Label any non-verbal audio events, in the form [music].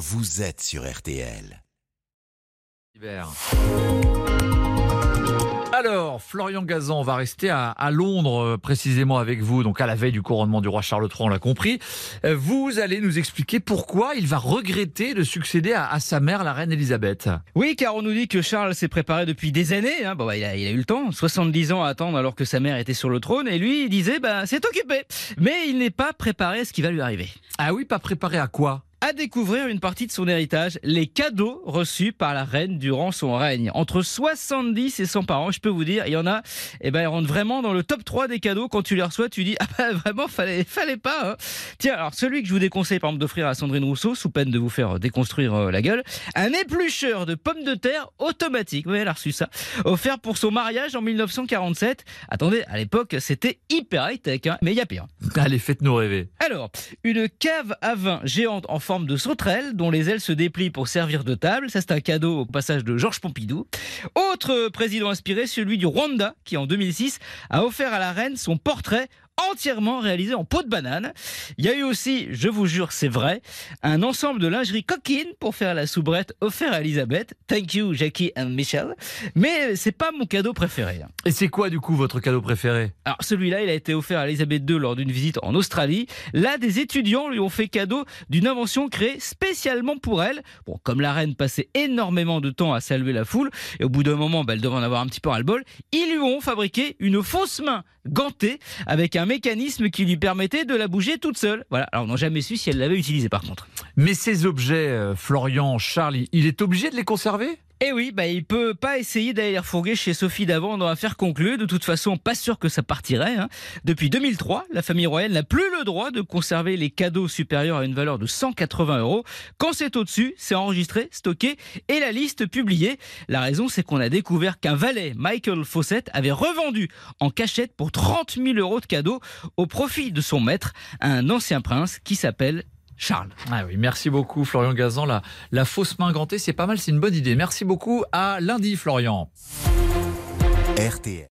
vous êtes sur RTL. Alors, Florian Gazan, on va rester à, à Londres euh, précisément avec vous, donc à la veille du couronnement du roi Charles III, on l'a compris. Euh, Vous allez nous expliquer pourquoi il va regretter de succéder à, à sa mère, la reine Elisabeth. Oui, car on nous dit que Charles s'est préparé depuis des années. hein. Bon, bah, il, a, il a eu le temps, 70 ans à attendre alors que sa mère était sur le trône. Et lui, il disait, bah, c'est occupé. Mais il n'est pas préparé à ce qui va lui arriver. Ah oui, pas préparé à quoi? À découvrir une partie de son héritage, les cadeaux reçus par la reine durant son règne. Entre 70 et 100 par an, je peux vous dire, il y en a, eh ben, ils rentrent vraiment dans le top 3 des cadeaux. Quand tu les reçois, tu dis, [laughs] ah bah, vraiment, fallait, fallait pas. hein. Tiens, alors celui que je vous déconseille, par exemple, d'offrir à Sandrine Rousseau, sous peine de vous faire déconstruire euh, la gueule, un éplucheur de pommes de terre automatique. Oui, elle a reçu ça. Offert pour son mariage en 1947. Attendez, à l'époque, c'était hyper high-tech, hein, mais il y a pire. Allez, faites-nous rêver. Alors, une cave à vin géante en forme de sauterelle dont les ailes se déplient pour servir de table. Ça, c'est un cadeau au passage de Georges Pompidou. Autre président inspiré, celui du Rwanda, qui en 2006 a offert à la reine son portrait entièrement réalisé en peau de banane. Il y a eu aussi, je vous jure, c'est vrai, un ensemble de lingerie coquine pour faire la soubrette offert à Elisabeth. Thank you, Jackie and Michel. Mais c'est pas mon cadeau préféré. hein. Et c'est quoi du coup votre cadeau préféré? Alors celui-là, il a été offert à Elisabeth II lors d'une visite en Australie. Là, des étudiants lui ont fait cadeau d'une invention créée spécialement pour elle. Bon, comme la reine passait énormément de temps à saluer la foule, et au bout d'un moment, bah, elle devait en avoir un petit peu ras-le-bol, ils lui ont fabriqué une fausse main gantée avec un mécanisme qui lui permettait de la bouger toute seule. Voilà, alors on n'a jamais su si elle l'avait utilisé par contre. Mais ces objets, euh, Florian, Charles, il- il est obligé de les conserver? Eh oui, bah il peut pas essayer d'aller refourguer chez Sophie d'avant dans l'affaire conclue. De toute façon, pas sûr que ça partirait. hein. Depuis 2003, la famille royale n'a plus le droit de conserver les cadeaux supérieurs à une valeur de 180 euros. Quand c'est au-dessus, c'est enregistré, stocké et la liste publiée. La raison, c'est qu'on a découvert qu'un valet, Michael Fawcett, avait revendu en cachette pour 30 000 euros de cadeaux au profit de son maître, un ancien prince qui s'appelle Charles. Ah oui, merci beaucoup Florian Gazan. La, la fausse main gantée, c'est pas mal, c'est une bonne idée. Merci beaucoup. À lundi, Florian. RTL.